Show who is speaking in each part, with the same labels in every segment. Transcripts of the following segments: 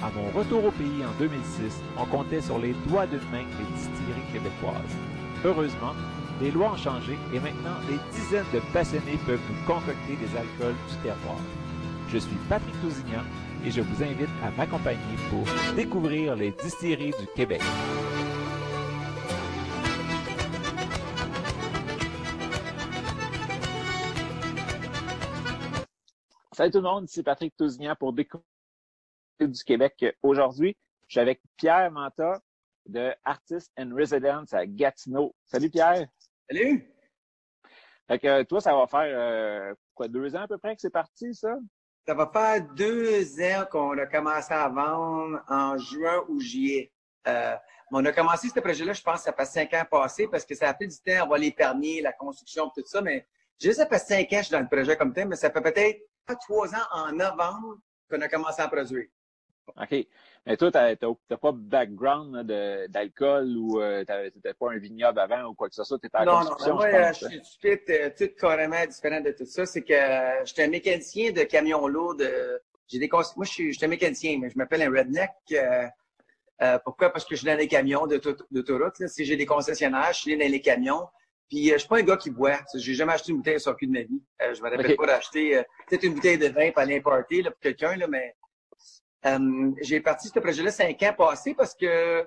Speaker 1: À mon retour au pays en 2006, on comptait sur les doigts d'une main les distilleries québécoises. Heureusement, les lois ont changé et maintenant des dizaines de passionnés peuvent nous concocter des alcools du terroir. Je suis Patrick Tousignan et je vous invite à m'accompagner pour découvrir les distilleries du Québec. Salut tout le monde, c'est Patrick Tousignan pour découvrir du Québec aujourd'hui. Je suis avec Pierre Manta de Artist and Residence à Gatineau. Salut Pierre.
Speaker 2: Salut.
Speaker 1: Fait que toi, ça va faire euh, quoi, deux ans à peu près que c'est parti, ça?
Speaker 2: Ça va faire deux ans qu'on a commencé à vendre en juin ou juillet. Euh, on a commencé ce projet-là, je pense, ça fait cinq ans passés parce que ça a pris du temps, on va les permis, la construction, tout ça, mais juste ça fait cinq ans que je suis dans le projet comme tel, mais ça fait peut-être trois ans en novembre qu'on a commencé à produire.
Speaker 1: OK. Mais toi, tu n'as pas de background d'alcool ou euh, tu n'étais pas un vignoble avant ou quoi que ce soit. Tu
Speaker 2: en non, construction, non, moi, je, je suis tout, euh, tout carrément différent de tout ça. C'est que euh, j'étais un mécanicien de camions lourds. De, j'ai des, moi, je suis, un mécanicien, mais je m'appelle un redneck. Euh, pourquoi? Parce que je suis dans les camions d'autoroute. Si j'ai des concessionnaires, je suis dans les camions. Puis je suis pas un gars qui boit. J'ai jamais acheté une bouteille sur cul de ma vie. je me rappelle pas d'acheter peut-être une bouteille de vin pour aller importer là, pour quelqu'un, là, mais euh, j'ai parti ce projet-là cinq ans passés parce que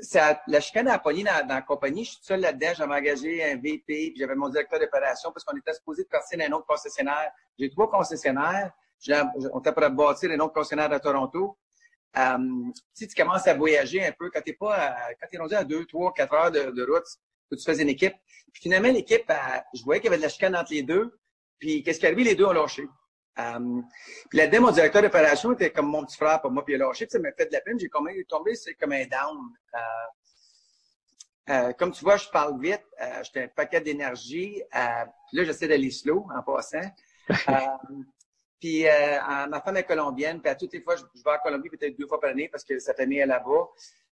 Speaker 2: ça, la chicane a pogné dans, la compagnie. Je suis seul là-dedans. J'avais engagé un VP, puis j'avais mon directeur d'opération parce qu'on était supposé de partir dans un autre concessionnaire. J'ai trois concessionnaires. On était pour bâtir un autre concessionnaire à Toronto. Euh, si tu commences à voyager un peu, quand t'es pas à, quand t'es rendu à deux, trois, quatre heures de, route, que tu fais une équipe. Puis finalement, l'équipe, je voyais qu'il y avait de la chicane entre les deux. Puis qu'est-ce qui arrivé? Les deux ont lâché. Um, puis là-dedans, mon directeur d'opération était comme mon petit frère pour moi, puis il a lâché, puis ça m'a fait de la peine. J'ai tombé, tombé c'est comme un down. Euh, euh, comme tu vois, je parle vite, euh, j'étais un paquet d'énergie. Euh, puis là, j'essaie d'aller slow en passant. puis ma femme est colombienne, puis à toutes les fois, je, vais à Colombie peut-être deux fois par année parce que sa famille est là-bas.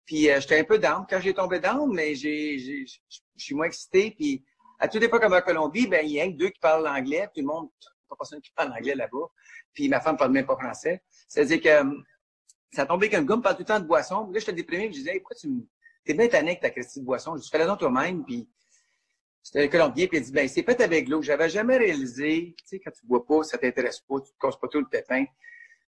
Speaker 2: Puis j'étais un peu down. Quand j'ai tombé down, mais j'ai, je suis moins excité. Puis à toutes les fois comme à Colombie, ben il y a deux qui parlent l'anglais, tout le monde personne qui parle anglais là-bas. Puis ma femme parle même pas français. C'est-à-dire que euh, ça tombé qu'un gars me parle tout le temps de boisson. Là, j'étais déprimé, je disais, pourquoi tu me. T'es bien tanné avec ta question de boisson? Je dis, fais-la donc toi-même. Puis c'était un Colombien, puis il dit, ben, c'est fait avec l'eau. J'avais jamais réalisé, tu sais, quand tu bois pas, ça t'intéresse pas, tu te casses pas tout le pépin.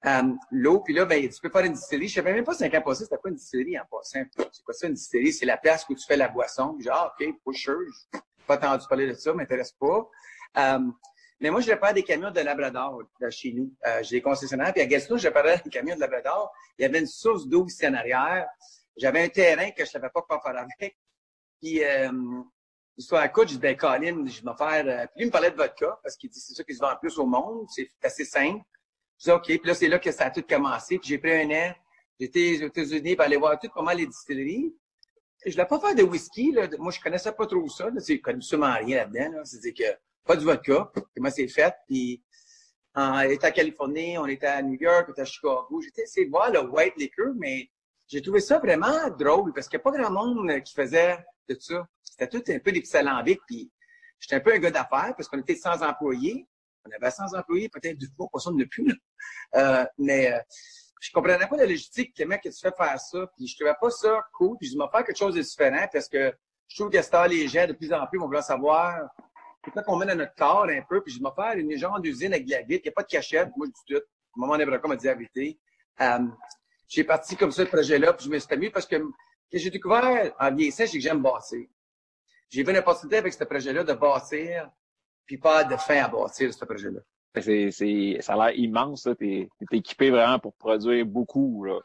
Speaker 2: Euh, l'eau, puis là, ben, tu peux faire une distillerie. Je savais même pas cinq ans passés, c'était pas une distillerie en passant. C'est quoi ça, une distillerie? C'est la place où tu fais la boisson. Genre, ah, OK, pusher, pas entendu parler de ça, m'intéresse pas. Euh, mais moi, je répare des camions de Labrador de chez nous. Euh, j'ai des concessionnaires. Puis à Gatineau, je réparais des camions de Labrador. Il y avait une source d'eau ici en arrière. J'avais un terrain que je savais pas quoi faire avec. Puis, euh, soit à coup, je dis, ben, Colin, je vais faire... Euh, puis lui, il me parlait de vodka, parce qu'il dit, c'est ça qui se vend le plus au monde. C'est assez simple. Je dis, OK. Puis là, c'est là que ça a tout commencé. Puis j'ai pris un an. J'étais aux États-Unis pour aller voir tout comment les distilleries. Je voulais pas faire de whisky. Là. Moi, je connaissais pas trop ça. Là. Je connais absolument rien là-dedans. Là. C'est-à-dire que pas du vodka, comment c'est fait. Puis, on était à Californie, on était à New York, on était à Chicago. J'étais essayé de voir le white liquor, mais j'ai trouvé ça vraiment drôle parce qu'il n'y a pas grand monde qui faisait de ça. C'était tout un peu des petits. Puis, j'étais un peu un gars d'affaires parce qu'on était sans employés. On avait 100 employés, peut-être fois, pas ça ne plus. Euh, mais euh, je comprenais pas la logistique, comment que tu fais faire ça. Puis je trouvais pas ça cool. Puis je m'en faire quelque chose de différent parce que je trouve que les gens de plus en plus vont vouloir savoir c'est qu'on met dans notre corps un peu, puis je vais faire une genre d'usine avec de la vitre, il n'y a pas de cachette, moi je dis tout. Maman Nebraca m'a dit la vérité. Euh, j'ai parti comme ça le projet-là, puis je me suis amusé parce que que j'ai découvert en vieillissant, c'est que j'aime bâtir. J'ai vu une opportunité avec ce projet-là de bâtir, puis pas de fin à bâtir ce projet-là.
Speaker 1: C'est, c'est, ça a l'air immense. T'es, t'es équipé vraiment pour produire beaucoup, là.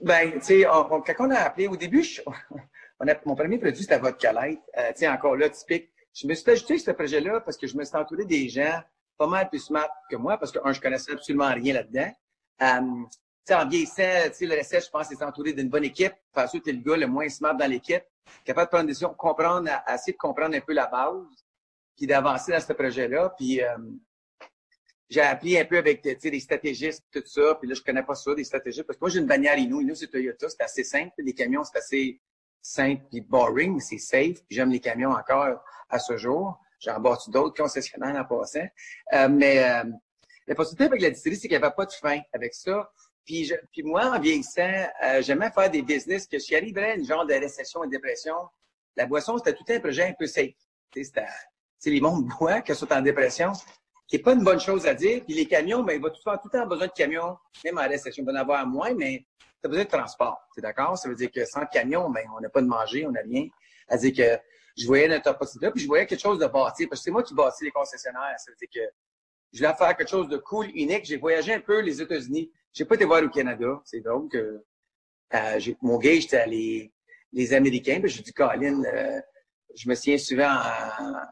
Speaker 2: Ben, tu sais, quand on a appelé, au début, on a, mon premier produit, c'était Vodka Light. Euh, tu sais, encore là, typique. Je me suis ajouté ce projet-là parce que je me suis entouré des gens pas mal plus smart que moi parce que, un, je connaissais absolument rien là-dedans. Um, en vieillissant, le recette, je pense, c'est entouré d'une bonne équipe. Parce que tu es le gars le moins smart dans l'équipe, capable de prendre des décisions, comprendre, essayer de comprendre un peu la base, puis d'avancer dans ce projet-là. Puis um, j'ai appris un peu avec des stratégistes, tout ça. Puis là, je connais pas ça, des stratégistes, parce que moi, j'ai une bannière Inou. Inou, c'est Toyota, c'est assez simple. Les camions, c'est assez simple puis boring, c'est safe. j'aime les camions encore à ce jour. J'en bâti d'autres concessionnaires en passant. Euh, mais euh, la possibilité avec la distillerie, c'est qu'il n'y avait pas de fin avec ça. Puis, puis moi, en vieillissant, euh, j'aimais faire des business que si arriverais à une genre de récession et de dépression, la boisson, c'était tout un projet un peu safe. C'est les mondes bois qui sont en dépression, qui n'est pas une bonne chose à dire. Puis les camions, ben, il va tout temps, tout le temps besoin de camions, même en récession. Il va en avoir moins, mais tu as besoin de transport. C'est d'accord? Ça veut dire que sans camion, ben, on n'a pas de manger, on n'a rien. à dire que je voyais notre opportunité, puis je voyais quelque chose de bâti, parce que c'est moi qui bâtis les concessionnaires. Ça veut dire que je voulais faire quelque chose de cool, unique. J'ai voyagé un peu les États-Unis. J'ai pas été voir au Canada. C'est donc que euh, mon gars, j'étais les, les Américains. Puis j'ai dit, Colin, euh, je me souviens souvent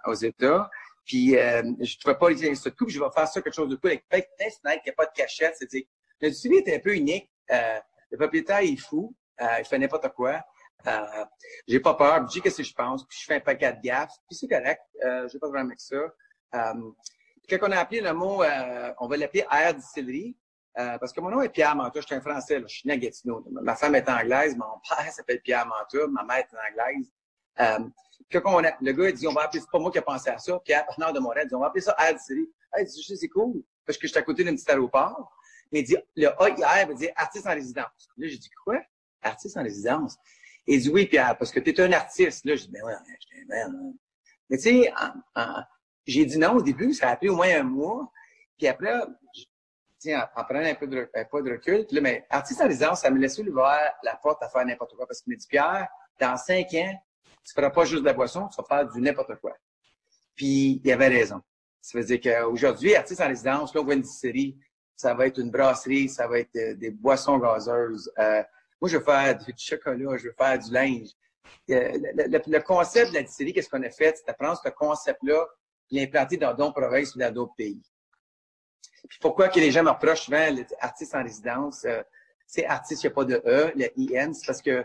Speaker 2: aux États. Puis euh, je trouvais pas les tout, puis je vais faire ça quelque chose de cool avec de fenêtres, qui a pas de cachette. C'est-à-dire, le studio était un peu unique. Euh, le propriétaire est fou. Euh, il fait n'importe quoi. Euh, j'ai pas peur, je dis qu'est-ce que je pense, puis je fais un paquet de gaffes, puis c'est correct, euh, j'ai pas de problème avec ça. Euh, quand on a appelé le mot, euh, on va l'appeler air distillerie, parce que mon nom est Pierre Mantois, je suis un Français, je suis né à Gatineau. Ma femme est anglaise, mon père s'appelle Pierre Mantois, ma mère est anglaise. Quand on a, le gars il dit, on va appeler, c'est pas moi qui ai pensé à ça, Pierre, partenaire de Montréal, il dit, on va appeler ça air distillerie. Hey, c'est cool, parce que je suis à côté d'un petit aéroport. Il dit, le AIR veut dire artiste en résidence. Là, j'ai dit, quoi? Artiste en résidence? Il dit oui, Pierre, parce que tu es un artiste. Là, je dis, ben ouais, je ben, Mais tu sais, j'ai dit non au début, ça a pris au moins un mois. Puis après, en, en prenant un peu de, un peu de recul, là, mais artiste en résidence, ça me laisse ouvert la porte à faire n'importe quoi. Parce qu'il me dit, Pierre, dans cinq ans, tu feras pas juste de la boisson, tu vas faire du n'importe quoi. Puis il avait raison. Ça veut dire qu'aujourd'hui, artiste en résidence, là, on voit une série, ça va être une brasserie, ça va être euh, des boissons gazeuses, euh, moi, je veux faire du chocolat, je veux faire du linge. Euh, le, concept de la distillerie, qu'est-ce qu'on a fait? C'est prendre ce concept-là et l'implanter dans d'autres provinces ou dans d'autres pays. Puis pourquoi que les gens me reprochent souvent l'artiste en résidence? C'est artiste, il n'y a pas de E, le IN, c'est parce que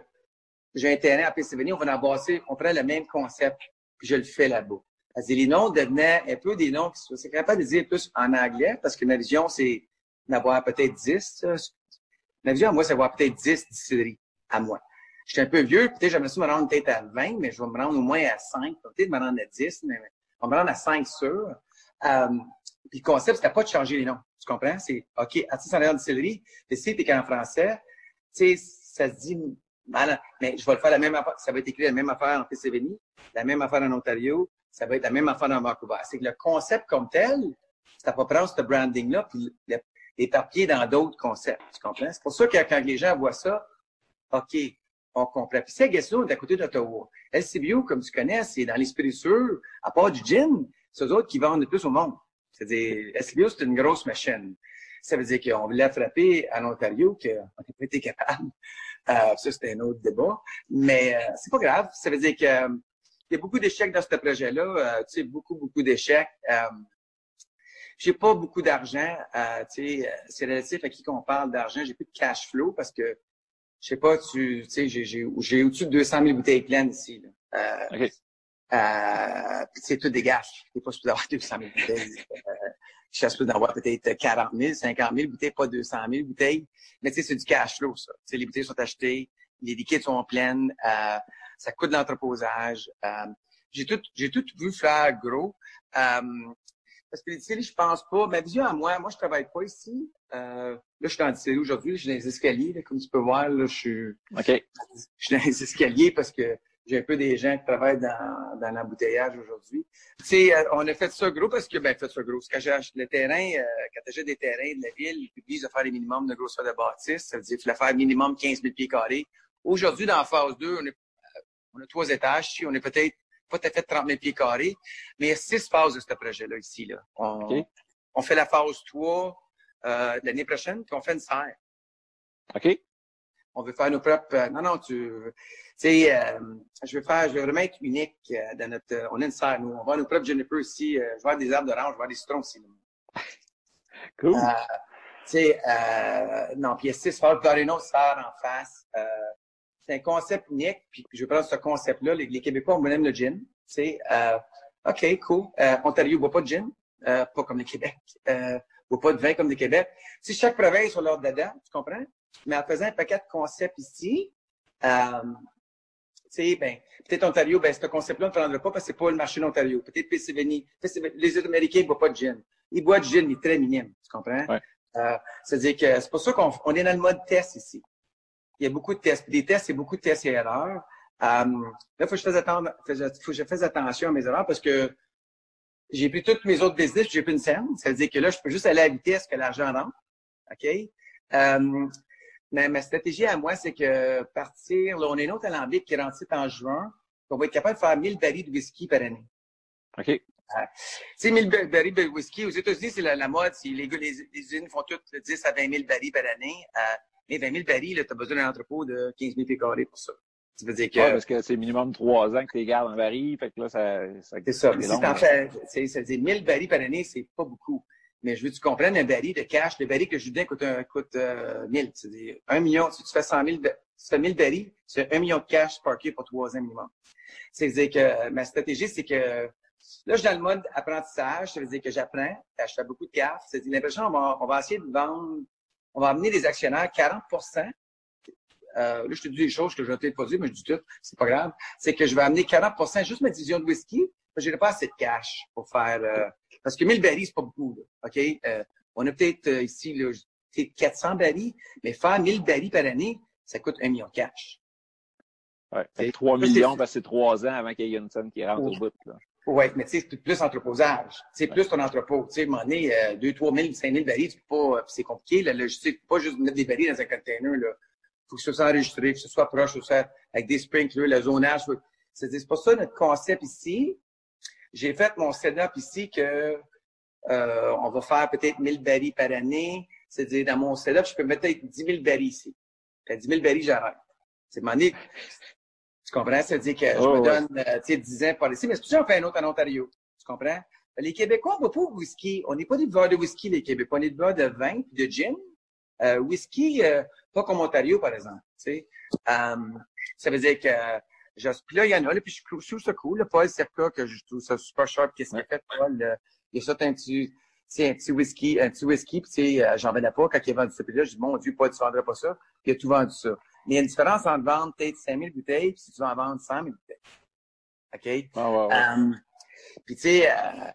Speaker 2: j'ai terrain à PCVN, on va en bosser, on prend le même concept, puis je le fais là-bas. Les noms devenaient un peu des noms qui sont capable de dire plus en anglais, parce que ma vision, c'est d'avoir peut-être 10, Ma vision à moi, c'est d'avoir peut-être 10 distilleries à moi. Je suis un peu vieux, peut-être j'aimerais ça me rendre peut-être à 20, mais je vais me rendre au moins à 5. Peut-être me rendre à 10, mais on va me rendre à 5 sûr. Euh, puis le concept, c'était pas de changer les noms. Tu comprends? C'est OK, artiste en distillerie, le site est en français. Tu sais, ça se dit mais je vais le faire la même affaire. Ça va être écrit la même affaire en Pennsylvanie, la même affaire en Ontario, ça va être la même affaire en Vancouver. C'est que le concept comme tel, c'est à pas prendre ce branding-là, puis éparpillé dans d'autres concepts. Tu comprends? C'est pour ça que quand les gens voient ça, OK, on comprend. Puis c'est Gatineau est à côté d'Ottawa. LCBO, comme tu connais, c'est dans l'esprit sûr, à part du gin, c'est eux autres qui vendent le plus au monde. C'est-à-dire, LCBO, c'est une grosse machine. Ça veut dire qu'on voulait frapper en Ontario, qu'on n'a pas été capable. Euh, ça, c'était un autre débat. Mais euh, c'est pas grave. Ça veut dire que euh, il y a beaucoup d'échecs dans ce projet-là. Euh, tu sais, beaucoup, beaucoup d'échecs. Euh, j'ai pas beaucoup d'argent. Euh, tu sais, c'est relatif à qui qu'on parle d'argent. J'ai plus de cash flow parce que je sais pas, tu sais, j'ai, j'ai, j'ai au-dessus de 200 000 bouteilles pleines ici. Là. Euh, euh, c'est tout des gafes. T'es pas supposé avoir 200 000 bouteilles. Euh, je suis supposé d'avoir peut-être 40 000, 50 000 bouteilles, pas 200 000 bouteilles. Mais tu sais, c'est du cash flow, ça. Tu sais, les bouteilles sont achetées, les liquides sont pleines, euh, ça coûte de l'entreposage. Euh, j'ai tout, j'ai tout vu faire gros. Euh, parce que les distilleries, je pense pas. Ma vision à moi, moi, je travaille pas ici. Euh, là, je suis en distillerie aujourd'hui. Je suis dans les escaliers, là, comme tu peux voir. Là, je suis,
Speaker 1: OK.
Speaker 2: je suis dans les escaliers parce que j'ai un peu des gens qui travaillent dans, dans l'embouteillage aujourd'hui. Tu sais, euh, on a fait ça gros parce que, ben, fait ça gros. Quand j'achète le terrain, euh, quand tu des terrains de la ville, ils publient de faire les minimums de grosseur de bâtisse. Ça veut dire qu'il faut faire minimum 15 000 pieds carrés Aujourd'hui, dans la phase 2, on, est, euh, on a trois étages. On est peut-être pas tout à fait 30 000 pieds carrés, mais il y a six phases de ce projet-là ici. Là. On, on, fait la phase 3 euh, l'année prochaine, puis on fait une serre.
Speaker 1: OK.
Speaker 2: On veut faire nos propres... Euh, non, non, tu... sais, euh, je vais faire, je vais vraiment être unique dans notre... On a une serre, nous. On va avoir nos propres juniper ici. je vais avoir des arbres d'orange, je vais avoir des citrons aussi.
Speaker 1: Cool.
Speaker 2: tu sais, non, puis il y a six phases, puis il y a une autre serre en face c'est un concept unique, puis je vais prendre ce concept-là. Les, Québécois, on aime le gin. C'est euh, OK, cool. Euh, Ontario ne boit pas de gin, euh, pas comme le Québec. Euh, boit pas de vin comme le Québec. Si chaque province a leur dada, tu comprends? Mais en faisant un paquet de concepts ici, ben, peut-être Ontario, ben, ce concept-là, on ne le prendra pas parce que c'est pas le marché d'Ontario. Peut-être Pennsylvanie. Les Américains ne boivent pas de gin. Ils boivent du gin, mais très minime. Tu comprends?
Speaker 1: Ouais.
Speaker 2: Euh, C'est-à-dire que c'est pour ça qu'on est dans le mode test ici il y a beaucoup de tests. Des tests, c'est beaucoup de tests et erreurs. Um, là, il faut que je fasse attention, faut que je fasse attention à mes erreurs parce que j'ai pris toutes mes autres business, j'ai plus une scène. Ça veut dire que là, je peux juste aller à la vitesse que l'argent rentre. OK? Um, mais ma stratégie à moi, c'est que partir, là, on une autre alambic qui rentre en juin. On va être capable de faire 1000 barils de whisky par année.
Speaker 1: OK.
Speaker 2: Euh, tu sais, 1000 barils de whisky, aux États-Unis, c'est la, mode. Les, les, les, usines font toutes 10 à 20 000 barils par année. Euh, mais 20 000 barils, tu as besoin d'un entrepôt de 15 000 pieds carrés pour ça.
Speaker 1: Ça veut dire que. Ouais, parce que c'est minimum trois ans que tu les gardes en baril, fait que là, ça. ça
Speaker 2: c'est ça. Si t'en fais, ça veut dire 1000 barils par année, c'est pas beaucoup. Mais je veux que tu comprennes un baril de cash. Le baril que je donne coûte, un, coûte euh, 1000. C'est-à-dire, un million, si tu fais 100 000, si tu fais 1000 barils, c'est un million de cash parké pour trois ans minimum. C'est-à-dire que euh, ma stratégie, c'est que là, je suis dans le mode apprentissage. Ça veut dire que j'apprends. Je fais beaucoup de CAF. C'est-à-dire, l'impression, on va, on va essayer de vendre on va amener des actionnaires 40% euh, là, je te dis des choses que je vais peut-être pas dire, mais je dis tout, c'est pas grave. C'est que je vais amener 40% juste ma division de whisky, mais je n'ai pas assez de cash pour faire... Euh, parce que 1000 barils, c'est pas beaucoup. Là, OK? Euh, on a peut-être euh, ici là, 400 barils, mais faire 1000 barils par année, ça coûte un million de cash.
Speaker 1: Ouais, 3 millions, parce que c'est 3 ans avant qu'il y ait une somme qui rentre au bout. Là.
Speaker 2: Oui, mais tu sais, plus entreposage. C'est plus ton entrepôt. Tu sais, moment donné, euh, 2, 3 000, 5 000 barils, c'est pas, c'est compliqué. La logistique, pas juste mettre des barils dans un container, là. Faut que ce soit enregistré, que ce soit proche, que ce soit avec des sprinklers, le zonage. C'est pas ça notre concept ici. J'ai fait mon setup ici que, euh, on va faire peut-être 1000 barils par année. C'est-à-dire, dans mon setup, je peux mettre peut-être 10 000 barils ici. À 10 000 barils, j'arrête. C'est tu comprends? Ça veut dire que je me donne, euh, tu sais, 10 ans pour ici, mais c'est pour ça qu'on fait un autre en Ontario. Tu comprends? Les Québécois, on ne va pas au whisky. On n'est pas des buveurs de whisky, les Québécois. On est des buveurs de vin de gin. Euh, whisky, euh, pas comme Ontario, par exemple. Tu sais. Um, ça veut dire que je, puis là, il y en a, là, puis je trouve ça cool. Le Paul Sepka, que je trouve ça super sharp. Qu'est-ce qu'il a fait, Paul? il a sorti un petit, un petit whisky, un petit whisky, puis tu sais, j'en vendais pas. Quand il a vendu ça, puis là, je dis, mon Dieu, Paul, tu vendrais pas ça. Puis il a tout vendu ça. Mais il y a une différence entre vendre peut-être 5000 bouteilles puis si tu vas en vendre 100 000 bouteilles. OK?
Speaker 1: Ouais, ouais.
Speaker 2: Um, puis tu sais, euh,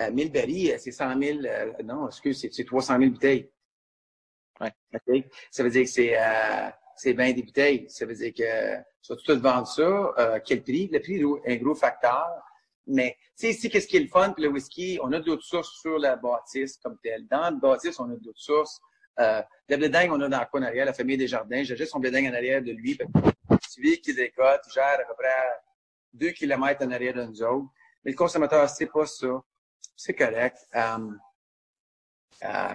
Speaker 2: euh, 1000 barils, c'est 100 000, euh, non, excuse, c'est 300 000 bouteilles.
Speaker 1: Ouais.
Speaker 2: OK? Ça veut dire que c'est euh, c'est 20 des bouteilles. Ça veut dire que tu vas tout vendre ça. Euh, quel prix? Le prix est un gros facteur. Mais, tu sais, ici, qu'est-ce qui est le fun? Puis le whisky, on a d'autres sources sur la bâtisse comme telle. Dans la bâtisse, on a d'autres sources. Euh, le blé on a dans coin en arrière, la famille des jardins. J'ai juste son blé en arrière de lui. Celui qui décote, gère à peu près deux kilomètres en arrière de nous autres. Mais le consommateur, c'est pas ça. C'est correct. Um, euh,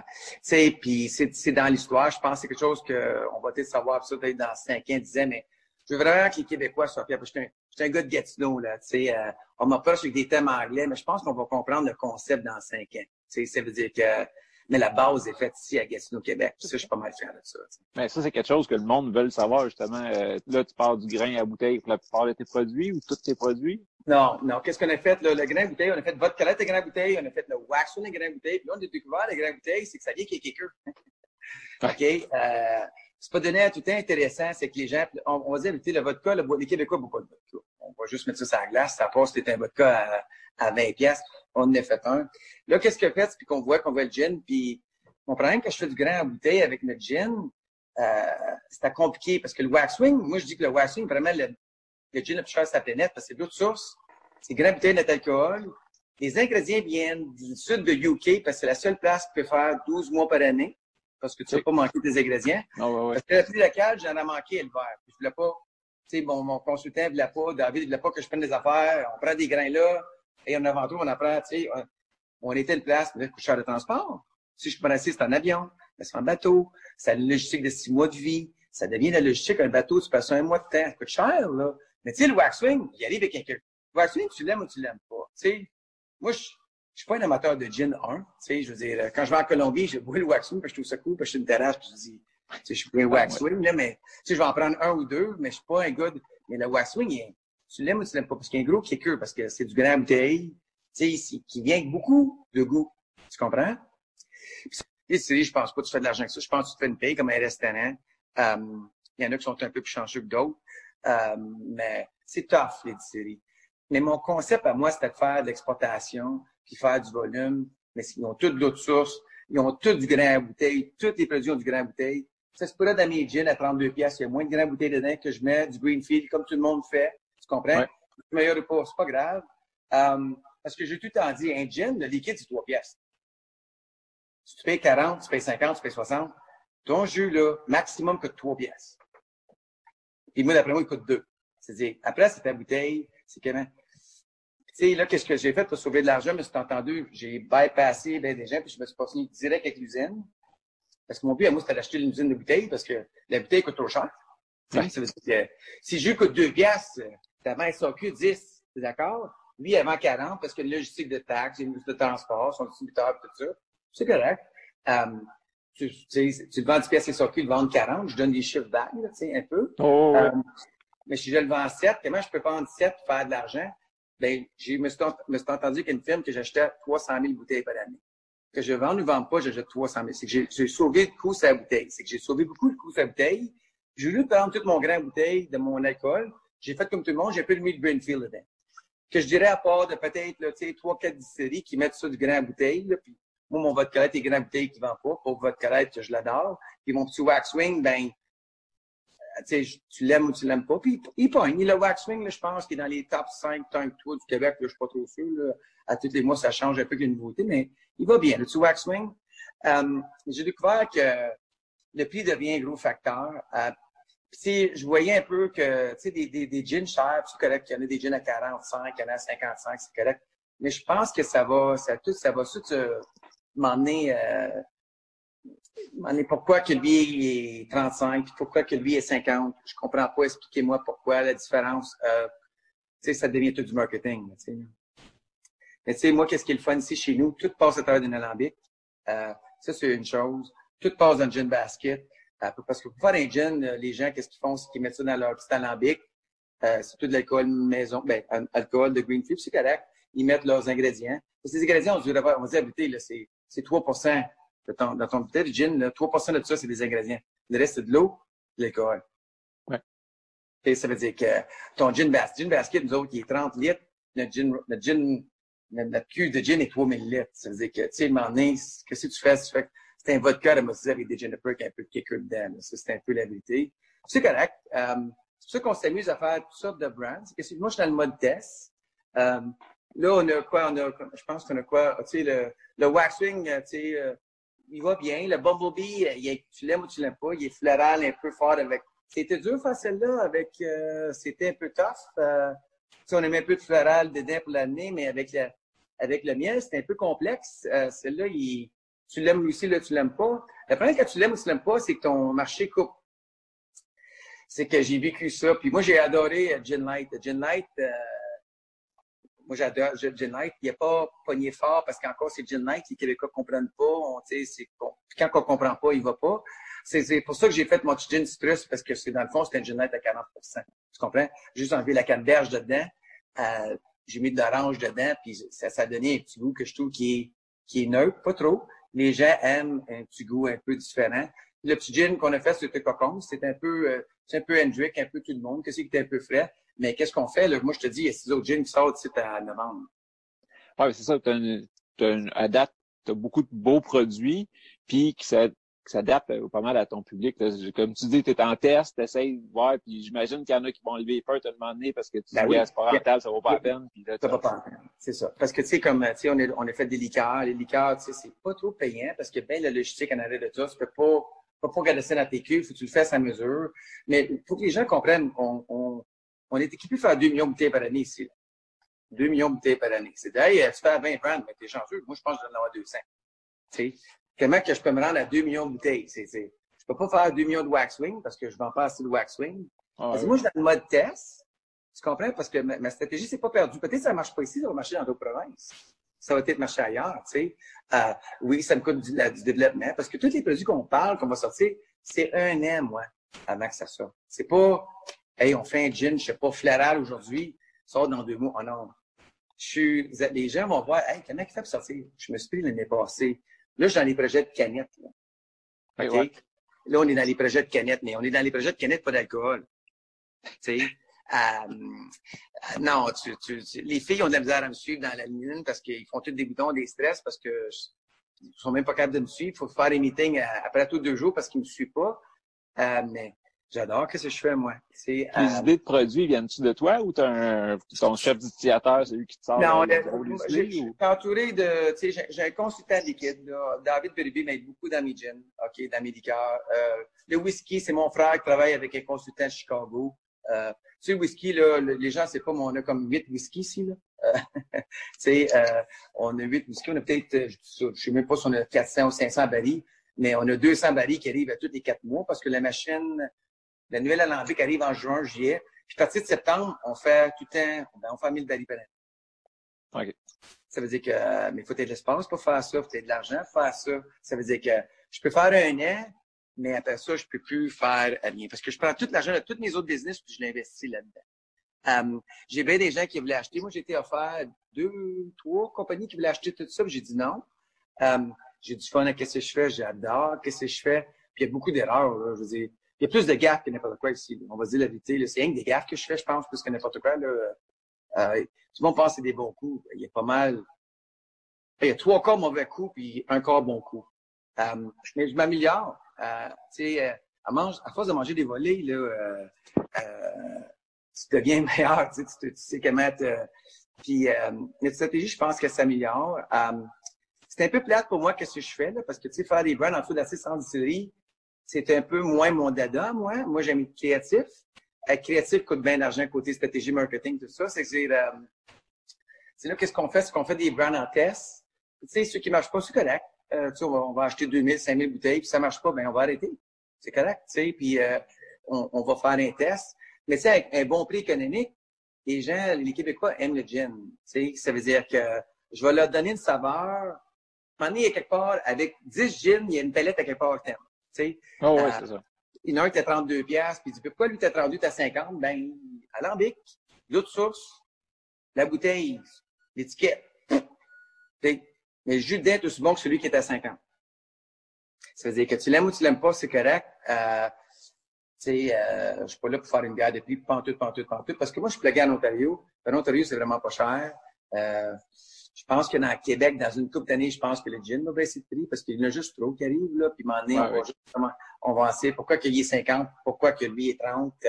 Speaker 2: puis c'est dans l'histoire. Je pense que c'est quelque chose qu'on va peut-être savoir ça peut-être dans 5 ans, 10 ans, mais je veux vraiment que les Québécois soient fiers. Suis un, je suis un gars de Gatineau, là. sais, euh, on m'approche avec des thèmes anglais, mais je pense qu'on va comprendre le concept dans 5 ans. sais, ça veut dire que mais la base est faite ici à Gatineau, Québec. ça, je suis pas mal fier de ça.
Speaker 1: Mais ça, c'est quelque chose que le monde veut savoir, justement. Euh, là, tu parles du grain à bouteille pour la plupart de tes produits ou tous tes produits?
Speaker 2: Non, non. Qu'est-ce qu'on a fait? Là, le grain à bouteille, on a fait votre calette de grain à bouteille, on a fait le wax sur les grains à bouteille, puis là, on a découvert le grain à bouteille, c'est que ça vient qu'il y OK? Euh, c'est pas donné à tout intéressant, c'est que les gens, on, va dire, le vodka, le, les Québécois boivent pas de vodka. On va juste mettre ça sur la glace, ça passe, c'est un vodka à, à 20 pièces, on en a fait un. Là, qu'est-ce qu'on fait? Puis qu'on voit qu'on voit le gin, puis mon problème quand je fais du grain à bouteille avec notre gin, euh, c'était compliqué parce que le waxwing, moi je dis que le waxwing, vraiment le, le gin le plus cher sur la planète parce que c'est d'autres sources. C'est grain à bouteille net alcool. Les ingrédients viennent du sud de UK parce que c'est la seule place qui peut faire 12 mois par année. parce que tu ne veux pas manquer des ingrédients.
Speaker 1: Ah, ouais, ouais.
Speaker 2: Parce que le prix local, j'en ai manqué le verre. Je voulais pas, tu sais, mon, mon consultant ne voulait pas, David ne voulait pas que je prenne des affaires. On prend des grains là, et en avant tout, on apprend, tu sais, on, on était une place, mais cher de transport. Si je prends c'est en avion, c'est en bateau, c'est une logistique de six mois de vie, ça devient la logistique, un bateau, tu passes un mois de temps, ça coûte cher, là. Mais tu sais, le waxwing, il arrive avec quelqu'un. Le waxwing, tu l'aimes ou tu l'aimes pas. Tu sais, moi, je, je suis pas un amateur de gin 1. Tu sais, je veux dire, quand je vais en Colombie, je bois le waxwing parce que je trouve ça cool, parce que je suis une terrasse, puis je dis, tu sais, je suis un waxwing, là, mais, tu sais, je vais en prendre un ou deux, mais je suis pas un gars de, mais le waxwing, il, tu l'aimes ou tu l'aimes pas, parce qu'il y a un gros kicker, parce que c'est du grand bouteille, tu sais, qui vient avec beaucoup de goût. Tu comprends? Et c'est, je pense pas que tu fais de l'argent avec ça. Je pense que tu te fais une paye comme un restaurant. Euh, il y en a qui sont un peu plus chanceux que d'autres. Euh, mais c'est tough, les distilleries. Mais mon concept à moi, c'était de faire de l'exportation, puis faire du volume. Mais ils ont toutes d'autres sources. Ils ont tout du grain à bouteille. Tous les produits ont du grain à bouteille. Ça se pourrait dans mes jeans à 32 pièces. Il y a moins de grain à bouteille dedans que je mets du Greenfield, comme tout le monde fait. Tu comprends?
Speaker 1: Ouais.
Speaker 2: Meilleur pas, c'est pas grave. Euh, parce que j'ai tout le temps dit, un gin, le liquide, c'est 3 pièces. Si tu payes 40, tu payes 50, tu payes 60, ton jus, là, maximum coûte 3 pièces. Puis moi, d'après moi, il coûte 2. C'est-à-dire, après, c'est ta bouteille, c'est comment? Tu sais, là, qu'est-ce que j'ai fait pour sauver de l'argent? Mais c'est entendu, j'ai bypassé ben, des gens, puis je me suis passé direct avec l'usine. Parce que mon but à moi, c'était d'acheter une usine de bouteilles, parce que la bouteille coûte trop cher.
Speaker 1: Ouais.
Speaker 2: Ça veut dire que si le jus coûte 2 pièces, t'avais SAQ 10, t'es d'accord? Lui, avant 40, parce que le logistique de taxes, de transport, son distributeur, tout ça, c'est correct. Um, tu, tu, sais, tu le vends 10 pièces SAQ, le vendre 40, je donne des chiffres là, tu sais, un peu.
Speaker 1: Oh, ouais.
Speaker 2: Um, mais si je le vends 7, comment je peux vendre 7 et faire de l'argent? Ben, j'ai, me suis, me suis entendu qu'une firme que j'achetais 300 000 bouteilles par année. Que je vends ou vends pas, j'achète 300 000. C'est que j'ai, sauvé le coût sur la bouteille. C'est que j'ai sauvé beaucoup de coût sur la bouteille. J'ai voulu prendre tout mon grain bouteille de mon alcool. J'ai fait comme tout le monde, j'ai mis le Greenfield dedans. Que je dirais à part de peut-être, trois, quatre distilleries qui mettent ça du grain bouteille, puis moi, mon vodka est grain bouteille qui vend pas. Pour vodka que je l'adore. Puis mon petit waxwing, ben, tu l'aimes ou tu l'aimes pas. Puis il pogne. Le waxwing, je pense qu'il est dans les top 5 tank tours du Québec. Là, je suis pas trop sûr. À tous les mois, ça change un peu que les mais il va bien. Le petit waxwing. Euh, j'ai découvert que le prix devient un gros facteur. Puis, je voyais un peu que, tu sais, des, des, des jeans chers, c'est correct. Il y en a des jeans à 45, il y en a à 55, c'est correct. Mais je pense que ça va, ça tout, ça va tout euh, m'emmener, euh, pourquoi que lui est 35, puis pourquoi que lui est 50. Je comprends pas. Expliquez-moi pourquoi la différence. Euh, tu sais, ça devient tout du marketing. Tu sais. Mais tu sais, moi, qu'est-ce qui est le fun ici chez nous? Tout passe à travers d'une alambic. Euh, ça, c'est une chose. Tout passe dans le gin basket. Euh, parce que pour faire un gin, euh, les gens, qu'est-ce qu'ils font? C'est qu'ils mettent ça dans leur petit alambic. Euh, c'est tout de l'alcool maison, ben, alcool de Greenfield, c'est correct. Ils mettent leurs ingrédients. Ces ingrédients, on dit, on dit écoutez, là, c'est, c'est 3 de ton, dans ton bouteille de gin, là, 3% de ça, c'est des ingrédients. Le reste, c'est de l'eau, de l'alcool.
Speaker 1: Ouais.
Speaker 2: Et ça veut dire que ton gin basket, gin basket, nous autres, il est 30 litres. Notre gin, notre gin, notre, de gin est 3000 litres. Ça veut dire que, tu sais, donné, qu'est-ce que tu fais? Tu fais c'est un vodka de Moses avec des gin perk un peu de kicker dedans. C'est un peu la vérité. C'est correct. Um, c'est pour ça qu'on s'amuse à faire toutes sortes de brands. Moi, je suis dans le mode test. Um, là, on a quoi? On a, je pense qu'on a quoi? Tu sais, le, le waxwing, tu euh, il va bien. Le bumblebee, il est, tu l'aimes ou tu l'aimes pas, il est floral, un peu fort avec. C'était dur faire celle-là avec, euh, c'était un peu tough. Euh, tu on aimait un peu de floral dedans pour l'année, mais avec avec le miel, c'était un peu complexe. Euh, celle-là, il, tu l'aimes aussi, là, tu l'aimes pas. Le problème quand tu l'aimes ou tu l'aimes pas, c'est que ton marché coupe. C'est que j'ai vécu ça. Puis moi, j'ai adoré euh, Gin Light. Gin Light, euh, moi, j'adore Gin Light. Il n'est pas pogné fort parce qu'encore, c'est Gin Light. Les Québécois comprennent pas. On, quand on comprend pas, il va pas. C'est, pour ça que j'ai fait mon gin citrus parce que dans le fond, c'est un Gin Light à 40% Tu comprends? Juste enlevé la canneberge dedans. Euh, j'ai mis de l'orange dedans. Puis ça, ça a donné un petit goût que je trouve qui est, qui est neutre, pas trop les gens aiment un petit goût un peu différent. Le petit gin qu'on a fait le cocon, c'est un peu, euh, c'est un peu Hendrick, un peu tout le monde, qu'est-ce qui est un peu frais? Mais qu'est-ce qu'on fait? Moi, je te dis, il y a six autres gins qui sortent ici à novembre.
Speaker 1: Ouais, c'est ça. T'as une, t'as une, à date, tu as beaucoup de beaux produits, puis ça, s'adapte euh, pas mal à ton public. Comme tu dis, tu es en test, tu essaies de voir, puis j'imagine qu'il y en a qui vont lever peur te demander parce que tu
Speaker 2: Ben
Speaker 1: dis,
Speaker 2: oui.
Speaker 1: Ah, c'est pas rentable, ça vaut pas la peine. Puis là,
Speaker 2: Ça va pas. C'est ça. Parce que, tu sais, comme, tu sais, on, est- on a fait des liqueurs. Les liqueurs, tu sais, c'est pas trop payant parce que, ben, la logistique en arrêt de ça, tu peux pas, pas, pas garder ça dans tes cuves, faut que tu le fasses à mesure. Mais faut que les gens comprennent, on, on, on est équipé pour faire 2 millions de bouteilles par année ici. là. 2 millions de bouteilles par année. C'est hey, tu fais 20 brands, mais t'es chanceux. Moi, je pense que je vais en avoir 200. Tu sais, comment que je peux me rendre à 2 millions de bouteilles? C'est, c'est, je peux pas faire 2 millions de waxwing parce que je vends pas assez de waxwing.
Speaker 1: Ah,
Speaker 2: que moi, je suis dans le mode test. Tu comprends? Parce que ma, ma stratégie, c'est pas perdu. Peut-être que ça marche pas ici, ça va marcher dans d'autres provinces. Ça va peut-être marcher ailleurs, tu sais. Euh, oui, ça me coûte du, la- du développement. Parce que tous les produits qu'on parle, qu'on va sortir, c'est un an, moi, avant que ça sorte. C'est pas, hey, on fait un gin, je sais pas, floral aujourd'hui, sort dans deux mois. Oh non. Je suis, les gens vont voir, hey, comment il fait pour sortir? Je me suis pris l'année passée. Là, je suis dans les projets de canettes, là.
Speaker 1: Ouais.
Speaker 2: Là, on est dans les projets de canettes, mais on est dans les projets de canettes, pas d'alcool. Tu sais, euh, euh, non, tu, tu, tu- les filles ont de la misère à me suivre dans la ligne parce qu'ils font tous des boutons, des stress parce que ils sont même pas capables de me suivre. Il faut faire des meetings euh, après tous deux jours parce qu'ils me suivent pas. Euh, mais j'adore ce que je fais, moi. C'est,
Speaker 1: Les
Speaker 2: euh,
Speaker 1: idées de produits viennent-tu de toi ou t'as un, ton chef d'utilisateur, c'est lui qui te sort
Speaker 2: Non,
Speaker 1: les
Speaker 2: le- je suis
Speaker 1: ou-
Speaker 2: entouré de, tu sais, j'ai- un consultant liquide, là. David Beribi m'aide beaucoup dans mes gins, OK, dans mes liqueurs. Euh, le whisky, c'est mon frère qui travaille avec un consultant de Chicago. Euh, tu sais, le whisky, là, le- les gens, c'est pas, mais on a comme huit whisky ici, là. Euh, tu sais, euh, on a huit whisky, on a peut-être, euh, je je sais même pas si on a 400 ou 500 barils, mais on a 200 barils qui arrivent à tous les quatre mois parce que la machine, la nouvelle alambic arrive en juin, juillet. Puis à partir de septembre, on fait tout le temps, ben, on fait 1000 barils par année.
Speaker 1: OK.
Speaker 2: Ça veut dire que, mais il faut être de l'espace pour faire ça, il faut être de l'argent pour faire ça. Ça veut dire que je peux faire un an, mais après ça, je peux plus faire rien. Parce que je prends tout l'argent de tous mes autres business puis je l'investis là-dedans. Euh, j'ai bien des gens qui voulaient acheter. Moi, j'ai été offert deux, trois compagnies qui voulaient acheter tout ça, puis j'ai dit non. Euh, j'ai du fun à ce que je fais, j'adore ce que je fais. Puis il y a beaucoup d'erreurs, là, je veux dire. Il y a plus de gaffes que n'importe quoi ici. On va dire la vérité. C'est rien que des gaffes que je fais, je pense, plus que n'importe quoi. Là. Euh, tout le monde pense que c'est des bons coups. Il y a pas mal. Il y a trois corps mauvais coups, puis un corps bon coup. Euh, mais je m'améliore. Euh, tu sais, euh, à, force de manger des volets, là, euh, euh, tu deviens meilleur. Tu sais, tu, tu sais comment te... Puis euh, notre stratégie, je pense qu'elle s'améliore. Euh, c'est un peu plate pour moi qu'est-ce que je fais, là, parce que tu sais, faire des brands en dessous de la 600 distillerie, c'est un peu moins mon dada, moi. Moi, j'aime être créatif. Créatif coûte bien d'argent côté stratégie marketing, tout ça. C'est que c'est, euh, c'est là, qu'est-ce qu'on fait? C'est qu'on fait des brands en test. Tu sais, ceux qui marchent pas, c'est correct. Euh, tu sais, on va, on va acheter 2000, 5000 bouteilles, puis ça marche pas, ben on va arrêter. C'est correct, tu sais, puis euh, on, on va faire un test. Mais tu sais, avec un bon prix économique, les gens, les Québécois aiment le gin. Tu sais, ça veut dire que je vais leur donner une saveur. Y a quelque part, avec 10 gins, il y a une palette à quelque part thème. Tu sais,
Speaker 1: Ah ouais,
Speaker 2: Euh,
Speaker 1: c'est ça.
Speaker 2: il y en a un qui était 32 piastres, puis il dit, pourquoi lui t'as 32, t'as 50? Ben, alambic, l'autre source, la bouteille, l'étiquette. Tu Mais le jus de est aussi bon que celui qui est à 50. Ça veut dire que tu l'aimes ou tu l'aimes pas, c'est correct. Euh, tu sais, euh, je suis pas là pour faire une guerre de prix, pantoute, pantoute, pantoute, parce que moi, je suis plugué en Ontario. En Ontario, c'est vraiment pas cher. Euh, je pense que dans le Québec, dans une couple d'années, je pense que le gin va baisser de prix parce qu'il y en a juste trop qui arrivent, là. Puis,
Speaker 1: Ouais,
Speaker 2: on va
Speaker 1: ouais.
Speaker 2: justement, on va essayer pourquoi qu'il y ait 50, pourquoi que lui est 30, euh,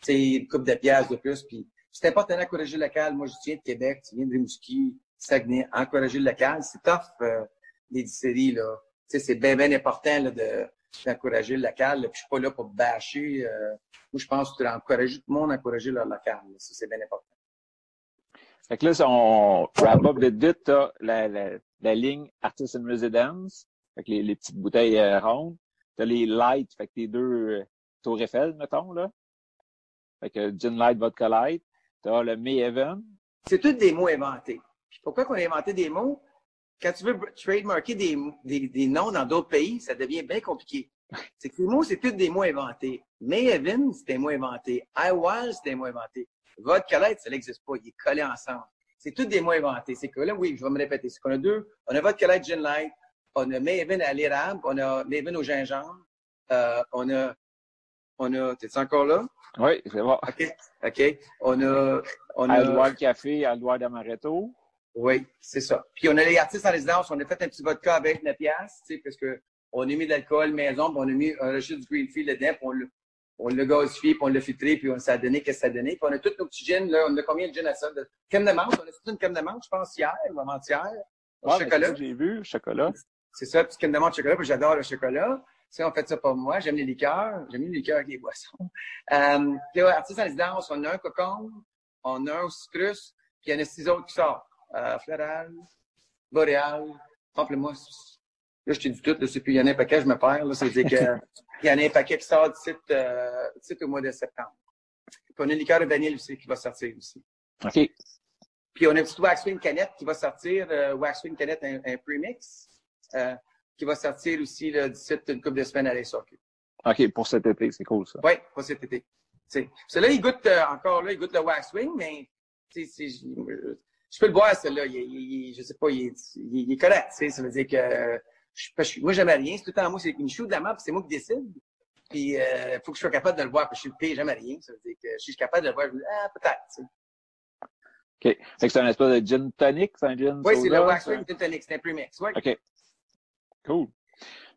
Speaker 2: tu sais, une coupe de pièces de plus. Puis, c'est important d'encourager le local. Moi, je viens de Québec, tu viens de Rimouski, Saguenay, encourager le local. C'est tough, euh, les distilleries, là. Tu sais, c'est bien, bien important, là, de, d'encourager le local. là. Puis, je suis pas là pour bâcher. Euh, moi, je pense que tu encourager tout le monde à encourager leur local. là. Ça, c'est bien important.
Speaker 1: Fait que là, si on wrap up vite vite, t'as la, la, la ligne Artisan Residence, fait que les, les petites bouteilles euh, rondes. T'as les light, fait que tes deux euh, Tour Eiffel, mettons, là. Fait que Gin Light, Vodka Light. T'as le May Heaven.
Speaker 2: C'est tous des mots inventés. Puis pourquoi qu'on a inventé des mots? Quand tu veux trademarker des, des, des noms dans d'autres pays, ça devient bien compliqué. C'est que les mots, c'est tous des mots inventés. Mayhaven, c'est un mot inventé. Iwal, c'est un mot inventé. Vodka Light, ça n'existe pas. Il est collé ensemble. C'est tous des mots inventés. C'est que là, oui, je vais me répéter. C'est qu'on a deux. On a Vodka Light Gin Light. On a Mayhaven à l'érable. On a Mayhaven au gingembre. Euh, on a, on a, t'es encore là?
Speaker 1: Oui, c'est bon.
Speaker 2: OK. OK. On a, on a.
Speaker 1: Aldoir Café, Aldoir d'Amaretto.
Speaker 2: Oui, c'est ça. Puis on a les artistes en résidence, on a fait un petit vodka avec 9 piastres, tu sais, parce que on a mis de l'alcool maison, puis on a mis un rejet du Greenfield dedans, puis on l'a, gasifié, puis on l'a filtré, puis on, a donné qu'est-ce que ça a donné. Puis on a tout nos petits gins, là. On a combien de gins à ça? De crème de menthe. On a toute une crème de menthe, je pense, hier, ou avant-hier. Au chocolat.
Speaker 1: J'ai vu, chocolat.
Speaker 2: C'est ça, petite crème de menthe chocolat, puis j'adore le chocolat. Ça, on fait ça pour moi. J'aime les liqueurs. J'aime les liqueurs avec les boissons. Euh, puis, ouais, artiste en résidence, on a un cocon, on a un citrus, puis il y en a six autres qui sortent. Euh, floral, boréal, pamplemousse. Là, je t'ai dit tout, là, c'est puis il y en a un paquet, je me perds, là. C'est-à-dire que, il y en a un paquet qui sort d'ici, euh, d'ici au mois de septembre. Puis on a une liqueur de vanille aussi qui va sortir aussi.
Speaker 1: OK.
Speaker 2: Puis on a une petite Waxwing canette qui va sortir, euh, Waxwing canette un, un premix, euh, qui va sortir aussi là, d'ici une couple de semaines à la SAQ.
Speaker 1: OK, pour cet été, c'est cool, ça.
Speaker 2: Oui, pas cet été. Celui-là, il goûte euh, encore là, il goûte le Waxwing, mais je peux le boire, celui-là. Il, il, il- je sais pas, il il, il est correct. Ça veut dire que je, parce que moi, j'aime rien. C'est tout le temps moi, c'est une chou de la puis c'est moi qui décide. Puis il faut que je sois capable de le voir, parce que je suis le pire, j'aime rien. Ça veut dire que si je suis capable de le voir, je me dis, ah, peut-être. tu sais.
Speaker 1: OK. Fait que c'est un espèce de gin tonic, c'est un gin
Speaker 2: Oui, c'est le Waxwing? Gin Tonic, c'est un premix.
Speaker 1: OK. Cool.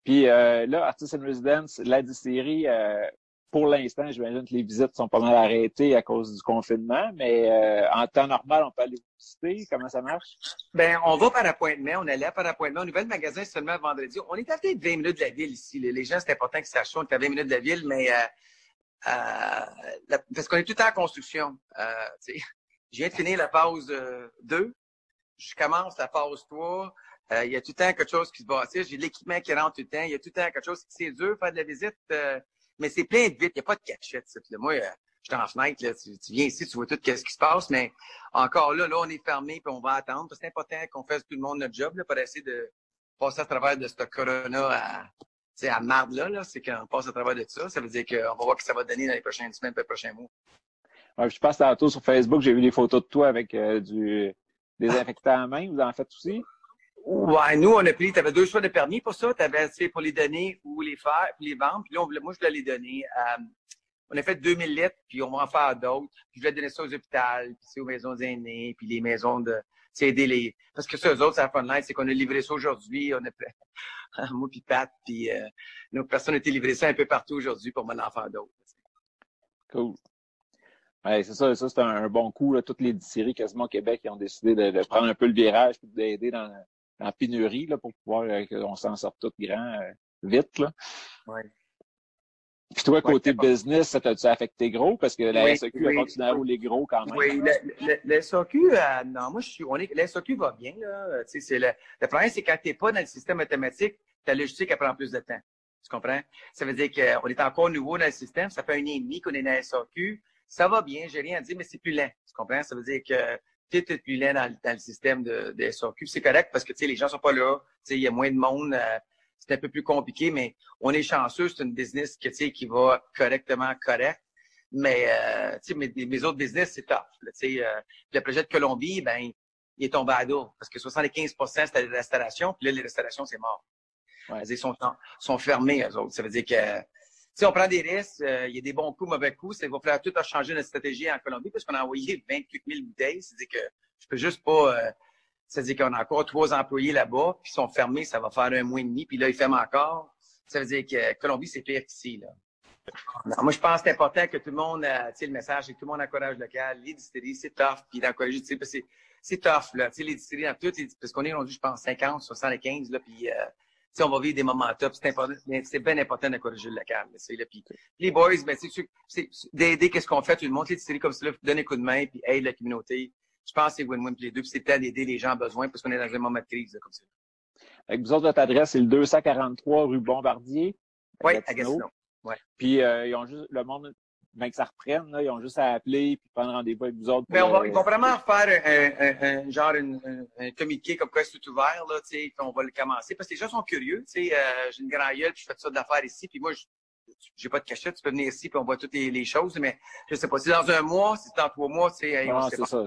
Speaker 1: Puis euh, là, Artists in Residence, la distillerie, euh, pour l'instant, j'imagine que les visites sont pas mal arrêtées à cause du confinement, mais euh, en temps normal, on peut aller visiter. Comment ça marche?
Speaker 2: Ben, on va par appointement. On allait par appointement. On ouvrait le magasin seulement vendredi. On est à peut-être 20 minutes de la ville ici. Les gens, c'est important qu'ils sachent ça. On est à 20 minutes de la ville, mais euh, euh, parce qu'on est tout le temps en construction. Je viens de finir la phase 2. Je commence la phase 3. Euh, il y a tout le temps quelque chose qui se bâtit. J'ai l'équipement qui rentre tout le temps. Il y a tout le temps quelque chose. C'est dur faire de la visite, mais c'est plein de vite. Il n'y a pas de cachette. Moi, euh, je suis en fenêtre. Là, tu, viens ici, tu vois tout ce qui se passe, mais encore là, là, on est fermé puis on va attendre. C'est important qu'on fasse tout le monde notre job là, pour essayer de passer à travers de ce corona à, à marde là. là. C'est qu'on passe à travers de ça. Ça veut dire qu'on va voir ce que ça va donner dans les prochaines semaines, les prochains mois.
Speaker 1: Je passe tantôt sur Facebook, j'ai vu des photos de toi avec euh, du désinfectant à main. Vous en faites aussi?
Speaker 2: Ouais, nous, on a pris, tu avais deux choix de permis pour ça. Tu avais pour les donner ou les faire, puis les vendre. Puis là, on voulait, moi, je voulais les donner. Euh, on a fait 2000 litres, puis on va en faire d'autres. Puis je voulais donner ça aux hôpitaux, puis c'est aux maisons aînés, puis les maisons de... C'est aider les... Parce que ça, eux autres, c'est la fun line, c'est qu'on a livré ça aujourd'hui. On a fait... moi puis Pat, puis euh, nos personnes ont été livrées ça un peu partout aujourd'hui pour m'en en faire d'autres.
Speaker 1: Cool. Ouais, c'est ça, ça c'est un, bon coup. Toutes les distilleries quasiment au Québec qui ont décidé de, de prendre un peu le virage et d'aider dans, la pénurie là, pour pouvoir euh, qu'on s'en sorte tout grand euh, vite. Là.
Speaker 2: Ouais.
Speaker 1: Puis toi, côté business, ça t'a-tu affecté gros? Parce que la
Speaker 2: Oui,
Speaker 1: SEQ
Speaker 2: oui,
Speaker 1: a continué à rouler gros quand même.
Speaker 2: Oui, le, le, le SAQ, euh, non, moi, je suis, on est, le SAQ va bien, là. C'est le, le problème, c'est quand t'es pas dans le système automatique, ta logistique, elle prend plus de temps. Tu comprends? Ça veut dire qu'on est encore nouveau dans le système. Ça fait un an et demi qu'on est dans le SAQ. Ça va bien, j'ai rien à dire, mais c'est plus lent. Tu comprends? Ça veut dire que est plus lent dans, le- dans le système de, de. C'est correct parce que, les gens sont pas là. Il y a moins de monde. euh, c'est un peu plus compliqué, mais on est chanceux. C'est une business que, qui va correctement correct. Mais, euh, mes, mes autres business, c'est sais, euh, le projet de Colombie, ben, il est tombé à dos. Parce que 75% c'était la restauration, puis là, les restaurations, c'est mort.
Speaker 1: Ouais.
Speaker 2: Ils sont, sont fermés, eux autres. Ça veut dire que, sais, on prend des risques, euh, il y a des bons coups, mauvais coups. C'est, va falloir tout a changer notre stratégie en Colombie, parce qu'on a envoyé 28 000 bouteilles. C'est-à-dire que je peux juste pas, euh, c'est-à-dire qu'on a encore trois employés là-bas, puis ils sont fermés, ça va faire un mois et demi, puis là, ils ferment encore. Ça veut dire que Colombie, c'est pire qu'ici, là. Moi, je pense que c'est important que tout le monde, euh, tu sais, le message, c'est que tout le monde encourage local. Les distilleries, c'est tough, puis d'encourager, tu sais, parce que c'est, tough, là. Tu sais, les distilleries dans toutes, les- parce qu'on est rendu, je pense, 50, 75, là, puis, euh, on va vivre des moments top. C'est important, c'est bien important d'encourager le local, là, tu. Puis, les boys, ben, tu c'est c'est d'aider qu'est-ce qu'on fait, le monde, les distilleries comme ça, donner un coup de main, puis aide la communauté. Je pense que c'est win-win pour les deux, puis c'est temps d'aider les gens en besoin, parce qu'on est dans un moment de crise, là, comme ça.
Speaker 1: Que vous autres, votre adresse, c'est le 243 rue Bombardier.
Speaker 2: Oui,
Speaker 1: Gatineau.
Speaker 2: à Gatineau.
Speaker 1: Puis euh, ils ont juste le monde, ben que ça reprenne, là, ils ont juste à appeler puis prendre rendez-vous avec vous autres.
Speaker 2: Mais
Speaker 1: pour,
Speaker 2: Ben, on va,
Speaker 1: euh,
Speaker 2: ils vont vraiment faire un, un, un, genre une- un, un communiqué comme quoi c'est tout ouvert, là, tu sais, puis on va le commencer. Parce que les gens sont curieux, tu sais, euh, j'ai une grande gueule, puis je fais ça d'affaires ici, puis moi, je j'ai pas de cachette, tu peux venir ici, puis on voit toutes les, les choses, mais je sais pas, si dans un mois, si c'est dans trois mois, tu sais, hey, on
Speaker 1: non, c'est ça.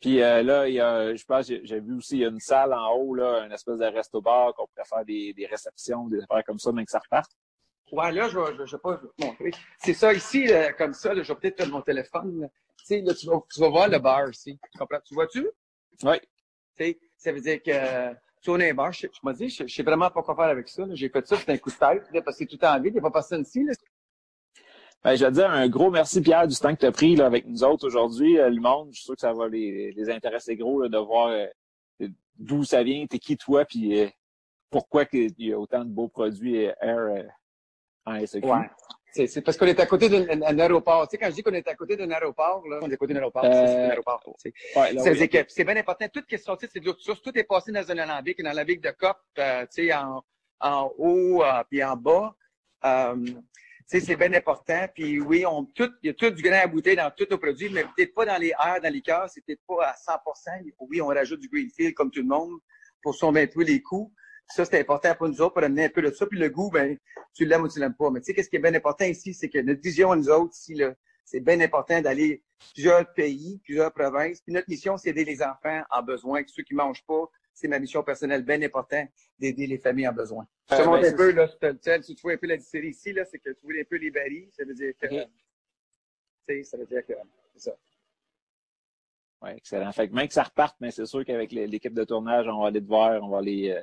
Speaker 1: Puis euh, là, il y a, je pense, j'ai j'ai vu aussi il y a une salle en haut, là, une espèce de resto-bar qu'on pourrait faire des, des réceptions, des affaires comme ça, mais que ça reparte.
Speaker 2: Ouais, là, je je vais pas te montrer. C'est ça, ici, là, comme ça, là, je vais peut-être mon téléphone, là. Tu sais, là, tu vas, tu vas voir le bar ici. Tu comprends? Tu vois-tu?
Speaker 1: Oui.
Speaker 2: Tu sais, ça veut dire que tourner un bar. Je, je me dis, je, je sais vraiment pas quoi faire avec ça. J'ai fait ça, c'était un coup de tête, là, parce que c'est tout en vide. Il n'y a pas personne ici. Là.
Speaker 1: Ben, je veux dire un gros merci, Pierre, du temps que tu as pris là, avec nous autres aujourd'hui. Euh, le monde, je suis sûr que ça va les, les intéresser gros là, de voir euh, d'où ça vient, t'es qui toi, puis euh, pourquoi qu'il y a autant de beaux produits euh, Air euh, en SEQ.
Speaker 2: Ouais. C'est, parce qu'on est à côté d'un aéroport. Tu sais, quand je dis qu'on est à côté d'un aéroport, là, on est à côté d'un aéroport.
Speaker 1: Euh,
Speaker 2: c'est, un aéroport.
Speaker 1: Ouais, oui,
Speaker 2: c'est bien important. Tout ce qui est sorti, c'est de l'autre source. Tout est passé dans un alambic, dans la vigue de COP, euh, tu sais, en, en haut euh, puis en bas. Euh, c'est bien important. Puis oui, on tout, il y a tout du grain à bouteille dans tous nos produits, mais peut-être pas dans les airs, dans les cœurs, c'est peut-être pas à 100% Oui, on rajoute du greenfield comme tout le monde pour peu les coûts. Ça, c'est important pour nous autres, pour amener un peu de ça. Puis le goût, ben, tu l'aimes ou tu l'aimes pas. Mais tu sais, qu'est-ce qui est bien important ici, c'est que notre vision, nous autres, ici, là, c'est bien important d'aller plusieurs pays, plusieurs provinces. Puis notre mission, c'est d'aider les enfants en besoin, ceux qui mangent pas. C'est ma mission personnelle bien importante d'aider les familles en besoin. Je te
Speaker 1: Euh,
Speaker 2: montre
Speaker 1: ben,
Speaker 2: un peu, là, si tu vois un peu la distillerie ici, là, c'est que tu vois un peu les barils. Ça veut dire que,
Speaker 1: Ok.
Speaker 2: tu sais, ça veut dire que, c'est ça.
Speaker 1: Ouais, excellent. Fait que même que ça reparte, mais c'est sûr qu'avec l'é- l'équipe de tournage, on va aller te voir, on va aller, euh,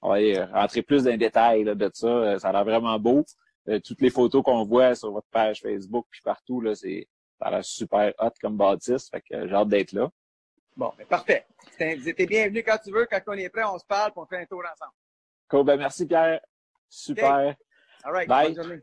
Speaker 1: on va euh, rentrer plus dans les détails là, de ça. Euh, Ça a l'air vraiment beau. Euh, toutes les photos qu'on voit sur votre page Facebook puis partout, là, c'est ça a l'air super hot comme bâtisse. Fait que euh, j'ai hâte d'être là.
Speaker 2: Bon, ben, parfait. Vous êtes bienvenus quand tu veux. Quand on est prêt, on se parle puis on fait un tour ensemble.
Speaker 1: Cool, ben merci Pierre. Super.
Speaker 2: All right.
Speaker 1: Bye.
Speaker 2: Bonne journée.